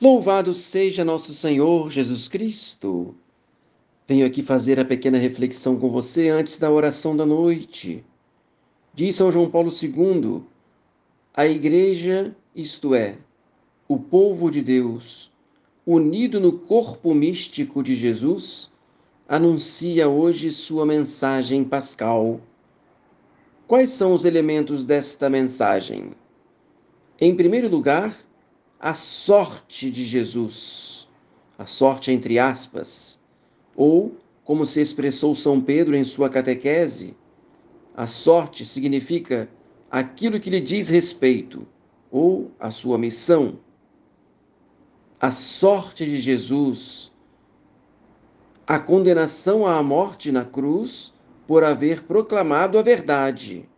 Louvado seja nosso Senhor Jesus Cristo. Venho aqui fazer a pequena reflexão com você antes da oração da noite. Diz São João Paulo II: a Igreja, isto é, o povo de Deus, unido no corpo místico de Jesus, anuncia hoje sua mensagem pascal. Quais são os elementos desta mensagem? Em primeiro lugar, a sorte de Jesus, a sorte entre aspas, ou, como se expressou São Pedro em sua catequese, a sorte significa aquilo que lhe diz respeito, ou a sua missão. A sorte de Jesus, a condenação à morte na cruz por haver proclamado a verdade.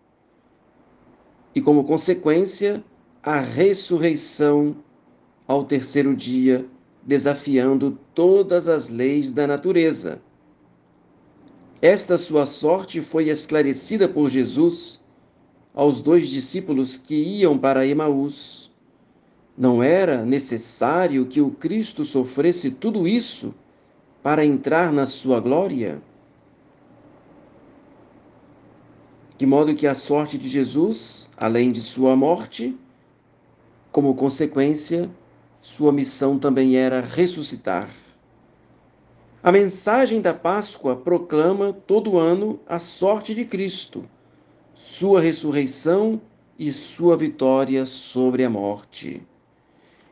E, como consequência, a ressurreição ao terceiro dia, desafiando todas as leis da natureza. Esta sua sorte foi esclarecida por Jesus aos dois discípulos que iam para Emaús. Não era necessário que o Cristo sofresse tudo isso para entrar na sua glória? De modo que a sorte de Jesus, além de sua morte, como consequência, sua missão também era ressuscitar. A mensagem da Páscoa proclama todo ano a sorte de Cristo, sua ressurreição e sua vitória sobre a morte.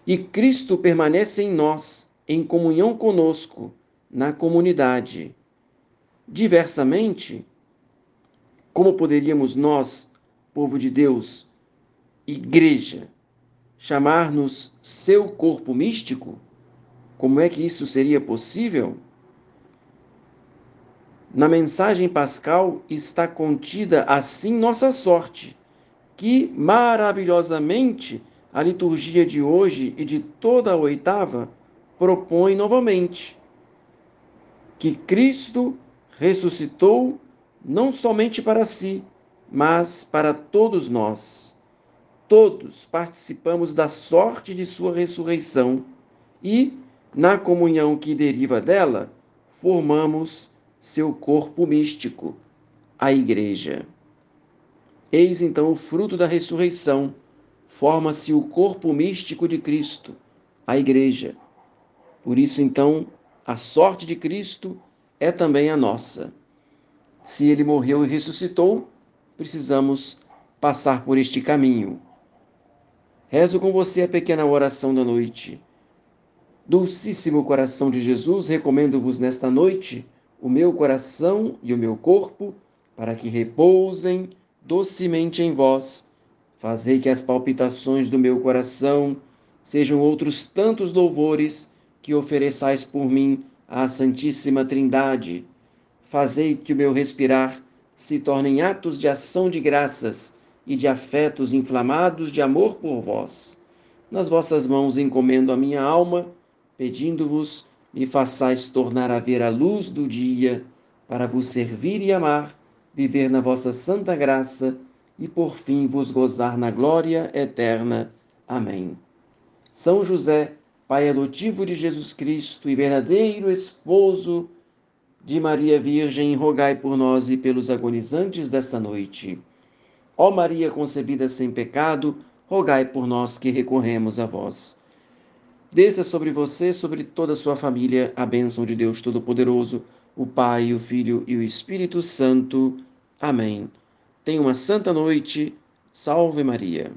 E Cristo permanece em nós, em comunhão conosco, na comunidade. Diversamente, como poderíamos nós, povo de Deus, igreja, chamar-nos seu corpo místico? Como é que isso seria possível? Na mensagem pascal está contida assim nossa sorte, que maravilhosamente a liturgia de hoje e de toda a oitava propõe novamente que Cristo ressuscitou não somente para si, mas para todos nós todos participamos da sorte de sua ressurreição e, na comunhão que deriva dela, formamos seu corpo místico, a Igreja. Eis então o fruto da ressurreição, forma-se o corpo místico de Cristo, a Igreja. Por isso, então, a sorte de Cristo é também a nossa. Se ele morreu e ressuscitou, precisamos passar por este caminho Rezo com você a pequena oração da noite. Dulcíssimo coração de Jesus, recomendo-vos nesta noite o meu coração e o meu corpo, para que repousem docemente em vós. Fazei que as palpitações do meu coração sejam outros tantos louvores que ofereçais por mim à Santíssima Trindade. Fazei que o meu respirar se tornem atos de ação de graças e de afetos inflamados de amor por vós. Nas vossas mãos encomendo a minha alma, pedindo-vos me façais tornar a ver a luz do dia, para vos servir e amar, viver na vossa santa graça e por fim vos gozar na glória eterna. Amém. São José, Pai adotivo de Jesus Cristo e verdadeiro esposo de Maria Virgem, rogai por nós e pelos agonizantes desta noite. Ó Maria concebida sem pecado, rogai por nós que recorremos a vós. Desça sobre você, sobre toda a sua família, a bênção de Deus Todo-Poderoso, o Pai, o Filho e o Espírito Santo. Amém. Tenha uma santa noite. Salve Maria.